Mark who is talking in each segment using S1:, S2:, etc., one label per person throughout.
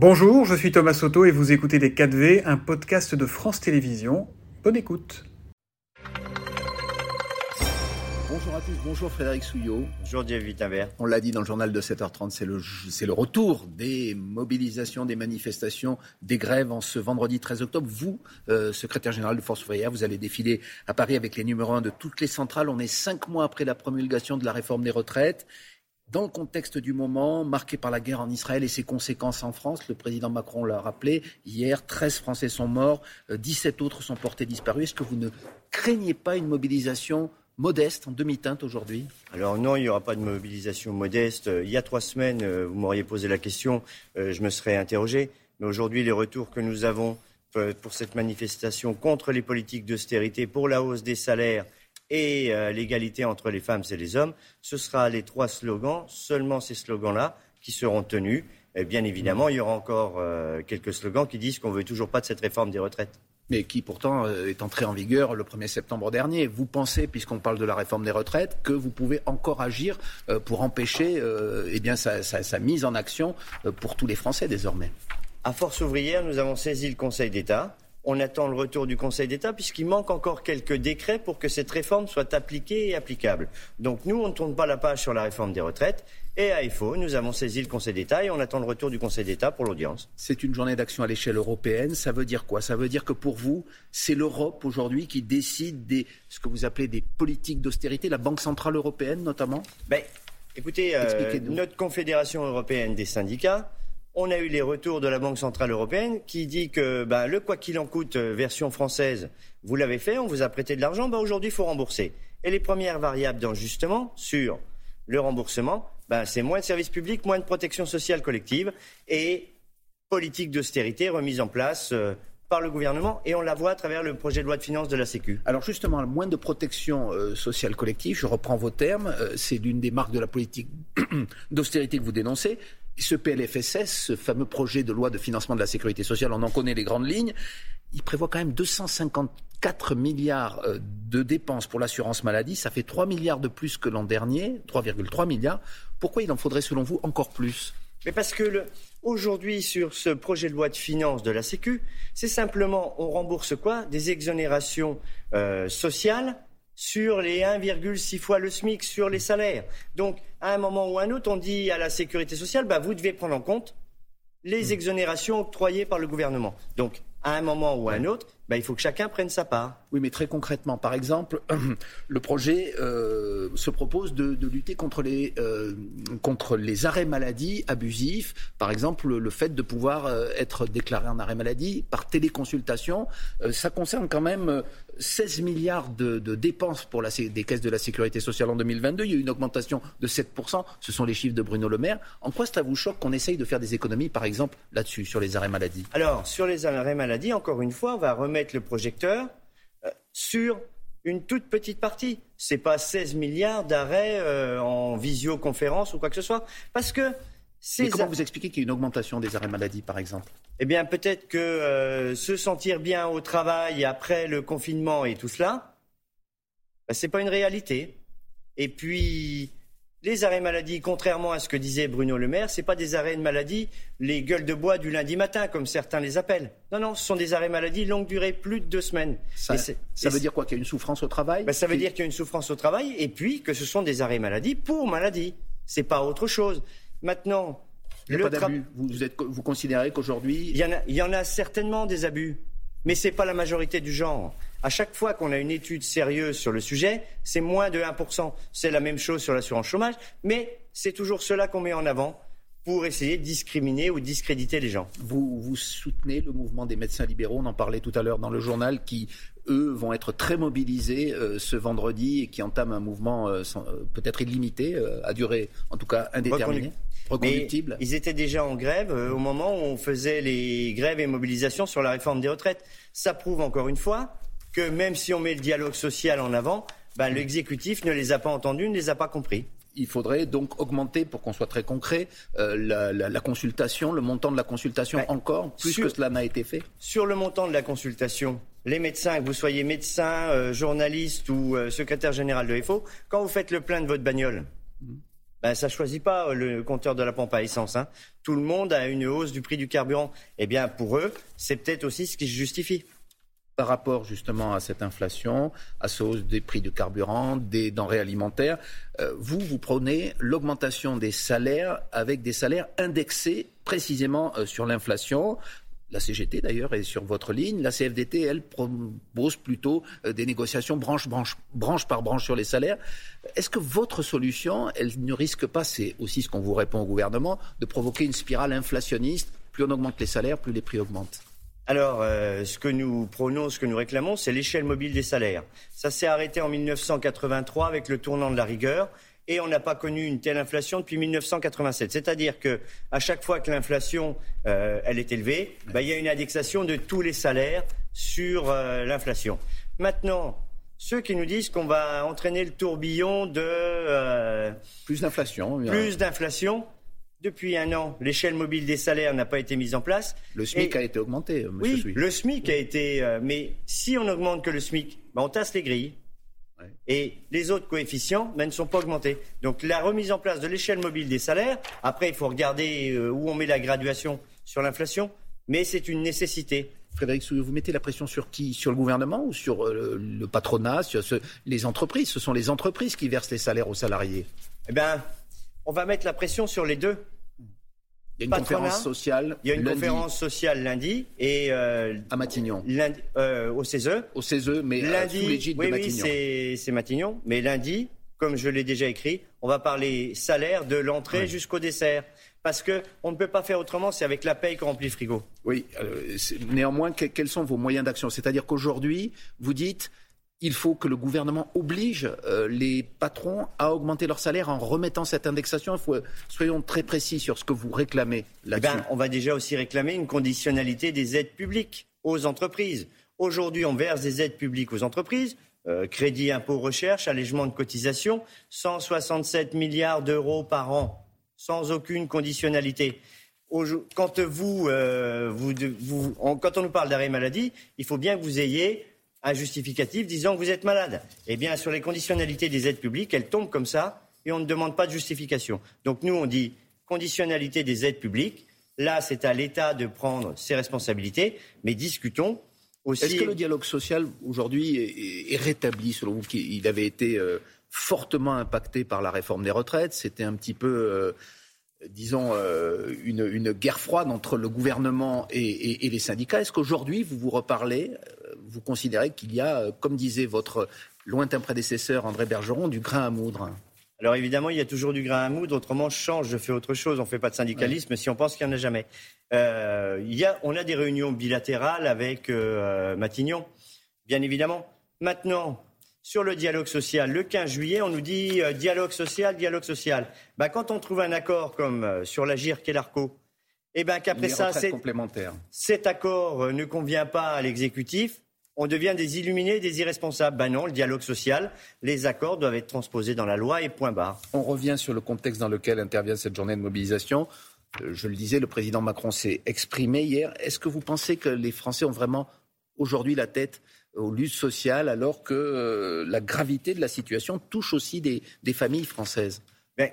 S1: Bonjour, je suis Thomas Soto et vous écoutez Les 4V, un podcast de France Télévisions. Bonne écoute.
S2: Bonjour à tous, bonjour Frédéric Souillot.
S3: Bonjour Vitavert.
S2: On l'a dit dans le journal de 7h30, c'est le, c'est le retour des mobilisations, des manifestations, des grèves en ce vendredi 13 octobre. Vous, euh, secrétaire général de Force ouvrière, vous allez défiler à Paris avec les numéros 1 de toutes les centrales. On est cinq mois après la promulgation de la réforme des retraites. Dans le contexte du moment, marqué par la guerre en Israël et ses conséquences en France, le président Macron l'a rappelé, hier, 13 Français sont morts, 17 autres sont portés disparus. Est-ce que vous ne craignez pas une mobilisation modeste, en demi-teinte aujourd'hui?
S3: Alors non, il n'y aura pas de mobilisation modeste. Il y a trois semaines, euh, vous m'auriez posé la question, euh, je me serais interrogé. Mais aujourd'hui, les retours que nous avons euh, pour cette manifestation contre les politiques d'austérité, pour la hausse des salaires et l'égalité entre les femmes et les hommes, ce sera les trois slogans, seulement ces slogans-là, qui seront tenus. Et bien évidemment, il y aura encore quelques slogans qui disent qu'on ne veut toujours pas de cette réforme des retraites
S2: mais qui pourtant est entré en vigueur le 1er septembre dernier. Vous pensez, puisqu'on parle de la réforme des retraites, que vous pouvez encore agir pour empêcher eh bien, sa, sa, sa, mise en action pour tous les Français désormais?
S3: À Force ouvrière, nous avons saisi le Conseil d'État. On attend le retour du Conseil d'État puisqu'il manque encore quelques décrets pour que cette réforme soit appliquée et applicable. Donc nous, on ne tourne pas la page sur la réforme des retraites. Et à IFO, nous avons saisi le Conseil d'État et on attend le retour du Conseil d'État pour l'audience.
S2: C'est une journée d'action à l'échelle européenne. Ça veut dire quoi? Ça veut dire que pour vous, c'est l'Europe aujourd'hui qui décide des ce que vous appelez des politiques d'austérité, la Banque centrale européenne notamment?
S3: Ben, Écoutez, euh, notre Confédération européenne des syndicats, on a eu les retours de la Banque centrale européenne qui dit que ben, le quoi qu'il en coûte version française, vous l'avez fait, on vous a prêté de l'argent, ben, aujourd'hui il faut rembourser. Et les premières variables d'ajustement sur le remboursement, ben, c'est moins de services publics, moins de protection sociale collective et politique d'austérité remise en place euh, par le gouvernement et on la voit à travers le projet de loi de finances de la Sécu.
S2: Alors justement, moins de protection euh, sociale collective, je reprends vos termes, euh, c'est l'une des marques de la politique d'austérité que vous dénoncez. Ce PLFSS, ce fameux projet de loi de financement de la sécurité sociale, on en connaît les grandes lignes, il prévoit quand même 254 milliards de dépenses pour l'assurance maladie, ça fait 3 milliards de plus que l'an dernier, 3,3 milliards. Pourquoi il en faudrait, selon vous, encore plus?
S3: Mais parce que aujourd'hui, sur ce projet de loi de finances de la Sécu, c'est simplement, on rembourse quoi? Des exonérations euh, sociales sur les 1,6 fois le SMIC, sur les salaires. Donc, à un moment ou à un autre, on dit à la sécurité sociale, bah, vous devez prendre en compte les exonérations octroyées par le gouvernement. Donc, à un moment ou à un autre, bah, il faut que chacun prenne sa part.
S2: Oui, mais très concrètement, par exemple, le projet euh, se propose de, de, lutter contre les, euh, contre les arrêts maladie abusifs. Par exemple, le fait de pouvoir euh, être déclaré en arrêt maladie par téléconsultation. Ça concerne quand même 16 milliards de, de dépenses pour la, des caisses de la sécurité sociale en 2022. Il y a eu une augmentation de 7%. Ce sont les chiffres de Bruno Le Maire. En quoi ça vous choque qu'on essaye de faire des économies, par exemple, là-dessus, sur les arrêts maladie?
S3: Alors, sur les arrêts maladie, encore une fois, on va remettre le projecteur euh, sur une toute petite partie. Ce n'est pas 16 milliards d'arrêts euh, en visioconférence ou quoi que ce soit. Parce que
S2: Mais comment vous expliquez qu'il y a une augmentation des arrêts maladie, par exemple?
S3: Eh bien, peut-être que euh, se sentir bien au travail après le confinement et tout cela, ben, ce n'est pas une réalité. Et puis, les arrêts maladie, contrairement à ce que disait Bruno Le Maire, ce pas des arrêts de maladie, les gueules de bois du lundi matin, comme certains les appellent. Non, non, ce sont des arrêts maladie longue durée, plus de deux semaines.
S2: Ça, ça veut dire quoi Qu'il y a une souffrance au travail
S3: ben, Ça veut dire qu'il y a une souffrance au travail, et puis que ce sont des arrêts maladie pour maladie. C'est pas autre chose. Maintenant,
S2: il n'y a pas d'abus. Vous, êtes, vous considérez qu'aujourd'hui.
S3: Il, il y en a certainement des abus, mais ce n'est pas la majorité du genre. À chaque fois qu'on a une étude sérieuse sur le sujet, c'est moins de 1%. C'est la même chose sur l'assurance chômage, mais c'est toujours cela qu'on met en avant pour essayer de discriminer ou discréditer les gens.
S2: Vous, vous soutenez le mouvement des médecins libéraux, on en parlait tout à l'heure dans le journal, qui, eux, vont être très mobilisés euh, ce vendredi et qui entament un mouvement euh, euh, peut-être illimité, à durée en tout cas indéterminée.
S3: Reconductible. Mais ils étaient déjà en grève au moment où on faisait les grèves et mobilisations sur la réforme des retraites. Ça prouve encore une fois que même si on met le dialogue social en avant, ben, l'exécutif ne les a pas entendus, ne les a pas compris.
S2: Il faudrait donc augmenter, pour qu'on soit très concret, euh, la, la, la, consultation, le montant de la consultation encore, plus
S3: sur,
S2: que cela n'a été fait?
S3: Sur le montant de la consultation, les médecins, que vous soyez médecin, euh, journaliste ou euh, secrétaire général de FO, quand vous faites le plein de votre bagnole, mmh. ben, ça ne choisit pas le compteur de la pompe à essence. Hein. Tout le monde a une hausse du prix du carburant. Eh bien, pour eux, c'est peut-être aussi ce qui se justifie
S2: par rapport justement à cette inflation, à cette hausse des prix du carburant, des denrées alimentaires, euh, vous, vous prenez l'augmentation des salaires avec des salaires indexés précisément euh, sur l'inflation. La CGT d'ailleurs est sur votre ligne. La CFDT, elle, propose plutôt euh, des négociations branche, branche, branche par branche sur les salaires. Est-ce que votre solution, elle ne risque pas, c'est aussi ce qu'on vous répond au gouvernement, de provoquer une spirale inflationniste? Plus on augmente les salaires, plus les prix augmentent.
S3: Alors, euh, ce que nous prônons, ce que nous réclamons, c'est l'échelle mobile des salaires. Ça s'est arrêté en 1983 avec le tournant de la rigueur et on n'a pas connu une telle inflation depuis 1987. C'est-à-dire que à chaque fois que l'inflation euh, elle est élevée, bah, il y a une indexation de tous les salaires sur euh, l'inflation. Maintenant, ceux qui nous disent qu'on va entraîner le tourbillon de
S2: plus d'inflation,
S3: plus d'inflation, depuis un an, l'échelle mobile des salaires n'a pas été mise en place.
S2: Le SMIC a été augmenté,
S3: euh, monsieur Oui, le SMIC a été. Euh, mais si on augmente que le SMIC, ben, on tasse les grilles. Et les autres coefficients ben, ne sont pas augmentés. Donc la remise en place de l'échelle mobile des salaires, après il faut regarder euh, où on met la graduation sur l'inflation, mais c'est une nécessité.
S2: Frédéric vous mettez la pression sur qui? Sur le gouvernement ou sur le patronat, sur les entreprises? Ce sont les entreprises qui versent les salaires aux salariés.
S3: Eh bien, on va mettre la pression sur les deux.
S2: Il y a une conférence sociale.
S3: Il y a une conférence sociale lundi et
S2: euh, à Matignon.
S3: Lundi, euh, au CESE.
S2: Au CESE, mais euh, lundi, sous l'égide
S3: oui,
S2: de Matignon.
S3: Oui, c'est Matignon. Mais lundi, comme je l'ai déjà écrit, on va parler salaire de l'entrée jusqu'au dessert. Parce qu'on ne peut pas faire autrement, c'est avec la paye qu'on remplit le frigo.
S2: Oui. néanmoins, quels sont vos moyens d'action? C'est-à-dire qu'aujourd'hui, vous dites il faut que le gouvernement oblige euh, les patrons à augmenter leur salaire en remettant cette indexation. Il faut, soyons très précis sur ce que vous réclamez eh là-dessus.
S3: on va déjà aussi réclamer une conditionnalité des aides publiques aux entreprises. Aujourd'hui, on verse des aides publiques aux entreprises. Euh, crédit impôt recherche, allègement de cotisation, 167 milliards d'euros par an, sans aucune conditionnalité. Quand, vous, euh, vous, quand on nous parle d'arrêt maladie, il faut bien que vous ayez un justificatif disant que vous êtes malade. Eh bien, sur les conditionnalités des aides publiques, elles tombent comme ça et on ne demande pas de justification. Donc nous, on dit conditionnalité des aides publiques. Là, c'est à l'État de prendre ses responsabilités, mais discutons aussi.
S2: Est-ce que le dialogue social aujourd'hui est, rétabli selon vous Il avait été euh, fortement impacté par la réforme des retraites? C'était un petit peu. Euh, disons, euh, une, guerre froide entre le gouvernement et les syndicats. Est-ce qu'aujourd'hui, vous vous reparlez vous considérez qu'il y a, euh, comme disait votre lointain prédécesseur André Bergeron, du grain à moudre
S3: alors évidemment, il y a toujours du grain à moudre, autrement je change, je fais autre chose, on ne fait pas de syndicalisme si on pense qu'il n'y en a jamais. Euh, il y a, on a des réunions bilatérales avec euh, Matignon, bien évidemment. Maintenant, sur le dialogue social, le 15 juillet, on nous dit dialogue social, dialogue social. Bah, quand on trouve un accord comme sur la GIRC et l'ARCO, et eh ben qu'après ça, cet accord ne convient pas à l'exécutif, on devient des illuminés, des irresponsables. Ben non, le dialogue social, les accords doivent être transposés dans la loi et point barre.
S2: On revient sur le contexte dans lequel intervient cette journée de mobilisation. Euh, je le disais, le président Macron s'est exprimé hier. Est-ce que vous pensez que les Français ont vraiment aujourd'hui la tête aux luttes sociales alors que euh, la gravité de la situation touche aussi des, familles françaises?
S3: Ben,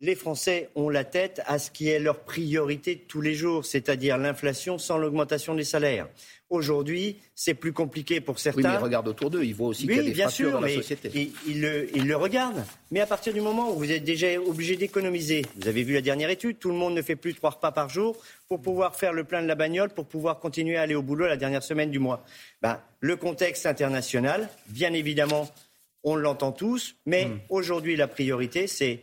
S3: les Français ont la tête à ce qui est leur priorité tous les jours, c'est-à-dire l'inflation sans l'augmentation des salaires. Aujourd'hui, c'est plus compliqué pour certains. Oui,
S2: mais ils regardent autour d'eux, ils voient aussi qu'il y a des bien fractures dans la société.
S3: Ils, ils, le, ils, le, regardent. Mais à partir du moment où vous êtes déjà obligé d'économiser, vous avez vu la dernière étude, tout le monde ne fait plus trois repas par jour pour pouvoir faire le plein de la bagnole, pour pouvoir continuer à aller au boulot la dernière semaine du mois. Ben, le contexte international, bien évidemment, on l'entend tous, mais hmm. aujourd'hui, la priorité, c'est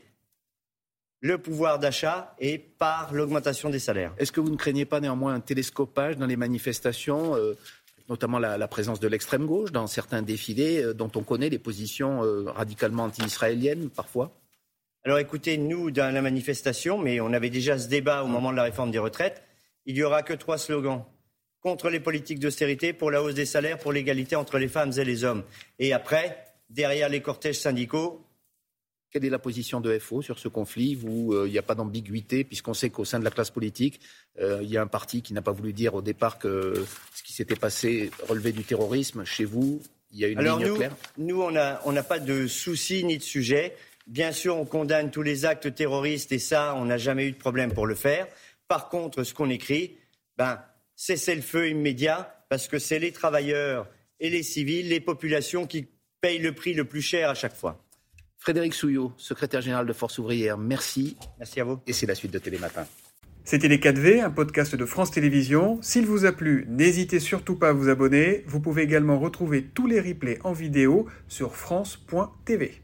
S3: le pouvoir d'achat et par l'augmentation des salaires.
S2: Est-ce que vous ne craignez pas néanmoins un télescopage dans les manifestations euh, notamment la, présence de l'extrême gauche dans certains défilés euh, dont on connaît les positions euh, radicalement anti-israéliennes parfois?
S3: Alors écoutez, nous, dans la manifestation, mais on avait déjà ce débat au moment de la réforme des retraites, il n'y aura que trois slogans. Contre les politiques d'austérité, pour la hausse des salaires, pour l'égalité entre les femmes et les hommes. Et après, derrière les cortèges syndicaux,
S2: quelle est la position de FO sur ce conflit? Vous, euh, il n'y a pas d'ambiguïté, puisqu'on sait qu'au sein de la classe politique, euh, il y a un parti qui n'a pas voulu dire au départ que ce qui s'était passé relevait du terrorisme. Chez vous, il y a une ligne
S3: nous,
S2: claire?
S3: Nous, on n'a pas de souci ni de sujet. Bien sûr, on condamne tous les actes terroristes et ça, on n'a jamais eu de problème pour le faire. Par contre, ce qu'on écrit, ben, cessez le feu immédiat parce que c'est les travailleurs et les civils, les populations qui payent le prix le plus cher à chaque fois.
S2: Frédéric Souillot, secrétaire général de Force ouvrière, merci.
S3: Merci à vous.
S2: Et c'est la suite de Télématin.
S1: C'était Les 4V, un podcast de France Télévisions. S'il vous a plu, n'hésitez surtout pas à vous abonner. Vous pouvez également retrouver tous les replays en vidéo sur France.tv.